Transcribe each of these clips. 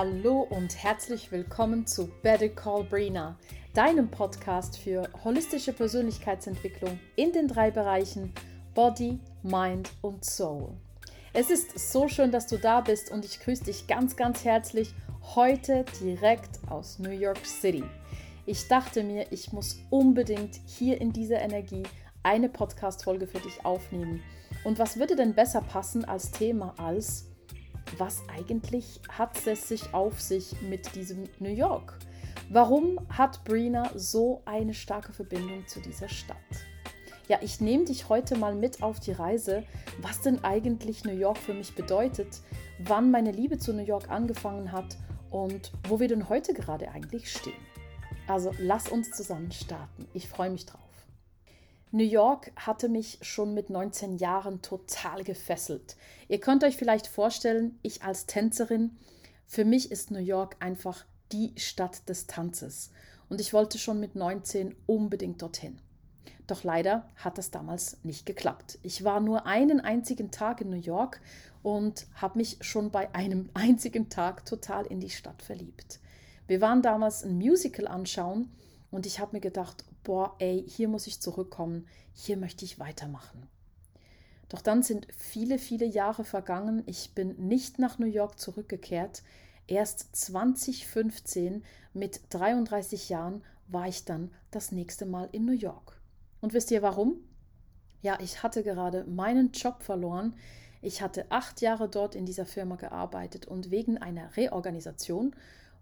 Hallo und herzlich willkommen zu Better Call Brina, deinem Podcast für holistische Persönlichkeitsentwicklung in den drei Bereichen Body, Mind und Soul. Es ist so schön, dass du da bist und ich grüße dich ganz, ganz herzlich heute direkt aus New York City. Ich dachte mir, ich muss unbedingt hier in dieser Energie eine Podcast-Folge für dich aufnehmen. Und was würde denn besser passen als Thema als was eigentlich hat es sich auf sich mit diesem New York? Warum hat Brina so eine starke Verbindung zu dieser Stadt? Ja, ich nehme dich heute mal mit auf die Reise, was denn eigentlich New York für mich bedeutet, wann meine Liebe zu New York angefangen hat und wo wir denn heute gerade eigentlich stehen. Also lass uns zusammen starten. Ich freue mich drauf. New York hatte mich schon mit 19 Jahren total gefesselt. Ihr könnt euch vielleicht vorstellen, ich als Tänzerin, für mich ist New York einfach die Stadt des Tanzes. Und ich wollte schon mit 19 unbedingt dorthin. Doch leider hat das damals nicht geklappt. Ich war nur einen einzigen Tag in New York und habe mich schon bei einem einzigen Tag total in die Stadt verliebt. Wir waren damals ein Musical anschauen und ich habe mir gedacht, boah, ey, hier muss ich zurückkommen, hier möchte ich weitermachen. Doch dann sind viele, viele Jahre vergangen. Ich bin nicht nach New York zurückgekehrt. Erst 2015 mit 33 Jahren war ich dann das nächste Mal in New York. Und wisst ihr warum? Ja, ich hatte gerade meinen Job verloren. Ich hatte acht Jahre dort in dieser Firma gearbeitet und wegen einer Reorganisation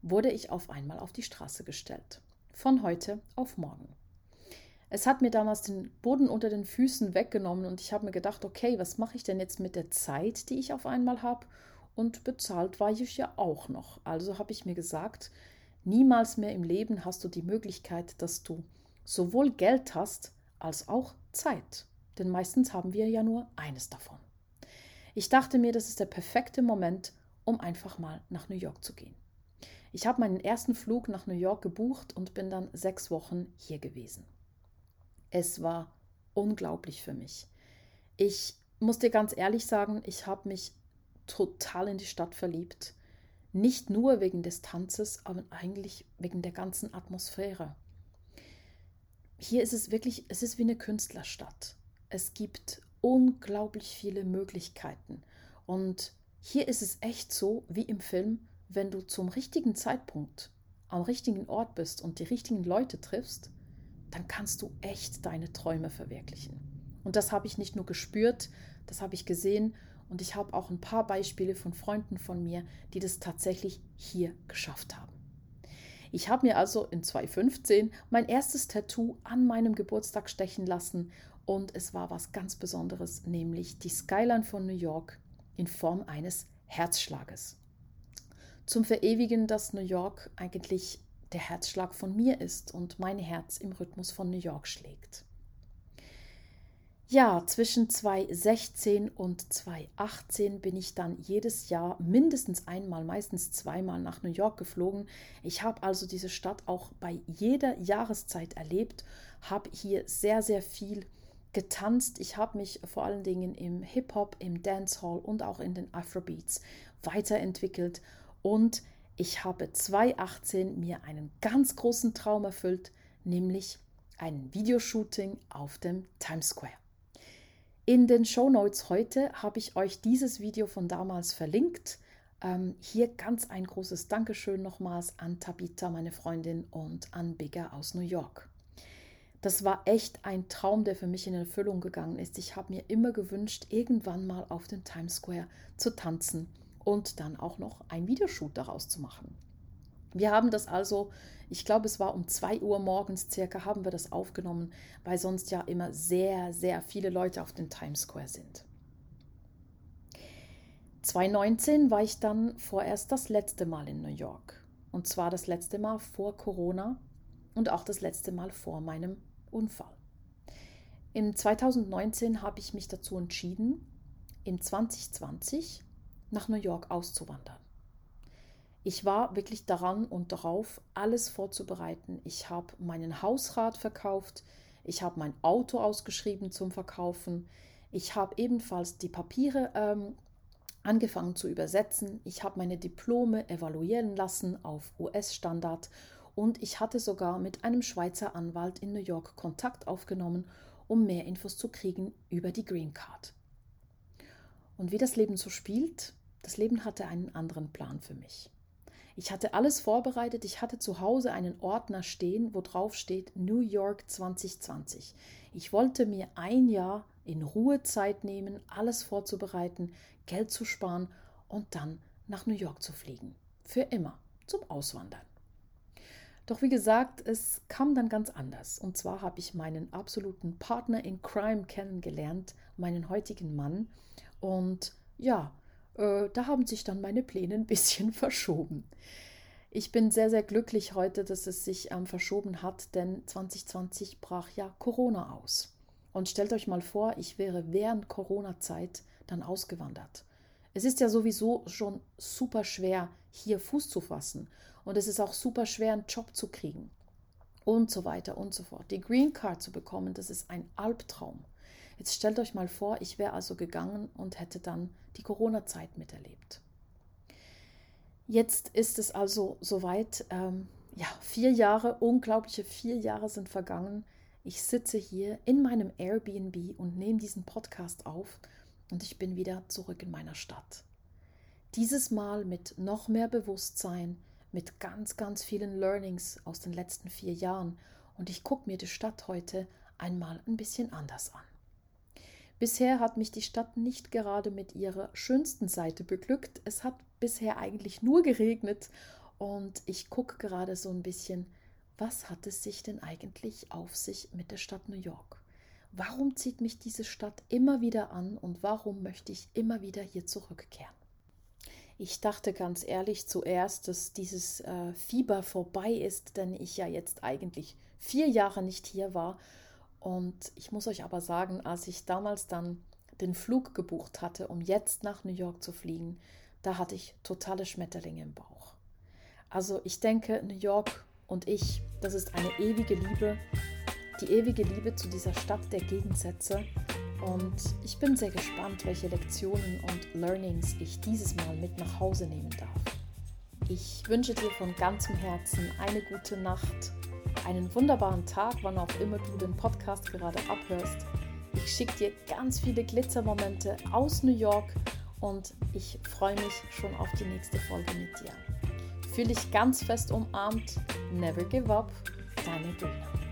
wurde ich auf einmal auf die Straße gestellt von heute auf morgen. Es hat mir damals den Boden unter den Füßen weggenommen und ich habe mir gedacht, okay, was mache ich denn jetzt mit der Zeit, die ich auf einmal habe? Und bezahlt war ich ja auch noch. Also habe ich mir gesagt, niemals mehr im Leben hast du die Möglichkeit, dass du sowohl Geld hast als auch Zeit. Denn meistens haben wir ja nur eines davon. Ich dachte mir, das ist der perfekte Moment, um einfach mal nach New York zu gehen. Ich habe meinen ersten Flug nach New York gebucht und bin dann sechs Wochen hier gewesen. Es war unglaublich für mich. Ich muss dir ganz ehrlich sagen, ich habe mich total in die Stadt verliebt. Nicht nur wegen des Tanzes, aber eigentlich wegen der ganzen Atmosphäre. Hier ist es wirklich, es ist wie eine Künstlerstadt. Es gibt unglaublich viele Möglichkeiten. Und hier ist es echt so, wie im Film, wenn du zum richtigen Zeitpunkt am richtigen Ort bist und die richtigen Leute triffst, dann kannst du echt deine Träume verwirklichen. Und das habe ich nicht nur gespürt, das habe ich gesehen und ich habe auch ein paar Beispiele von Freunden von mir, die das tatsächlich hier geschafft haben. Ich habe mir also in 2015 mein erstes Tattoo an meinem Geburtstag stechen lassen und es war was ganz Besonderes, nämlich die Skyline von New York in Form eines Herzschlages zum Verewigen, dass New York eigentlich der Herzschlag von mir ist und mein Herz im Rhythmus von New York schlägt. Ja, zwischen 2016 und 2018 bin ich dann jedes Jahr mindestens einmal, meistens zweimal nach New York geflogen. Ich habe also diese Stadt auch bei jeder Jahreszeit erlebt, habe hier sehr, sehr viel getanzt. Ich habe mich vor allen Dingen im Hip-Hop, im Dancehall und auch in den Afrobeats weiterentwickelt und ich habe 2018 mir einen ganz großen Traum erfüllt, nämlich ein Videoshooting auf dem Times Square. In den Show Notes heute habe ich euch dieses Video von damals verlinkt. Ähm, hier ganz ein großes Dankeschön nochmals an Tabitha, meine Freundin, und an Bigger aus New York. Das war echt ein Traum, der für mich in Erfüllung gegangen ist. Ich habe mir immer gewünscht, irgendwann mal auf dem Times Square zu tanzen und dann auch noch ein Videoshoot daraus zu machen. Wir haben das also, ich glaube, es war um 2 Uhr morgens circa, haben wir das aufgenommen, weil sonst ja immer sehr, sehr viele Leute auf den Times Square sind. 2019 war ich dann vorerst das letzte Mal in New York. Und zwar das letzte Mal vor Corona und auch das letzte Mal vor meinem Unfall. Im 2019 habe ich mich dazu entschieden, im 2020 nach New York auszuwandern. Ich war wirklich daran und darauf, alles vorzubereiten. Ich habe meinen Hausrat verkauft, ich habe mein Auto ausgeschrieben zum Verkaufen, ich habe ebenfalls die Papiere ähm, angefangen zu übersetzen. Ich habe meine Diplome evaluieren lassen auf US-Standard und ich hatte sogar mit einem Schweizer Anwalt in New York Kontakt aufgenommen, um mehr Infos zu kriegen über die Green Card. Und wie das Leben so spielt, das Leben hatte einen anderen Plan für mich. Ich hatte alles vorbereitet. Ich hatte zu Hause einen Ordner stehen, wo drauf steht New York 2020. Ich wollte mir ein Jahr in Ruhe Zeit nehmen, alles vorzubereiten, Geld zu sparen und dann nach New York zu fliegen. Für immer zum Auswandern. Doch wie gesagt, es kam dann ganz anders. Und zwar habe ich meinen absoluten Partner in Crime kennengelernt, meinen heutigen Mann. Und ja, äh, da haben sich dann meine Pläne ein bisschen verschoben. Ich bin sehr, sehr glücklich heute, dass es sich ähm, verschoben hat, denn 2020 brach ja Corona aus. Und stellt euch mal vor, ich wäre während Corona-Zeit dann ausgewandert. Es ist ja sowieso schon super schwer, hier Fuß zu fassen. Und es ist auch super schwer, einen Job zu kriegen. Und so weiter und so fort. Die Green Card zu bekommen, das ist ein Albtraum. Jetzt stellt euch mal vor, ich wäre also gegangen und hätte dann die Corona-Zeit miterlebt. Jetzt ist es also soweit, ähm, ja, vier Jahre, unglaubliche vier Jahre sind vergangen. Ich sitze hier in meinem Airbnb und nehme diesen Podcast auf und ich bin wieder zurück in meiner Stadt. Dieses Mal mit noch mehr Bewusstsein, mit ganz, ganz vielen Learnings aus den letzten vier Jahren und ich gucke mir die Stadt heute einmal ein bisschen anders an. Bisher hat mich die Stadt nicht gerade mit ihrer schönsten Seite beglückt. Es hat bisher eigentlich nur geregnet und ich gucke gerade so ein bisschen, was hat es sich denn eigentlich auf sich mit der Stadt New York? Warum zieht mich diese Stadt immer wieder an und warum möchte ich immer wieder hier zurückkehren? Ich dachte ganz ehrlich zuerst, dass dieses äh, Fieber vorbei ist, denn ich ja jetzt eigentlich vier Jahre nicht hier war und ich muss euch aber sagen, als ich damals dann den Flug gebucht hatte, um jetzt nach New York zu fliegen, da hatte ich totale Schmetterlinge im Bauch. Also ich denke, New York und ich, das ist eine ewige Liebe, die ewige Liebe zu dieser Stadt der Gegensätze. Und ich bin sehr gespannt, welche Lektionen und Learnings ich dieses Mal mit nach Hause nehmen darf. Ich wünsche dir von ganzem Herzen eine gute Nacht einen wunderbaren Tag, wann auch immer du den Podcast gerade abhörst. Ich schicke dir ganz viele Glitzermomente aus New York und ich freue mich schon auf die nächste Folge mit dir. Fühl dich ganz fest umarmt. Never give up. Deine Brina.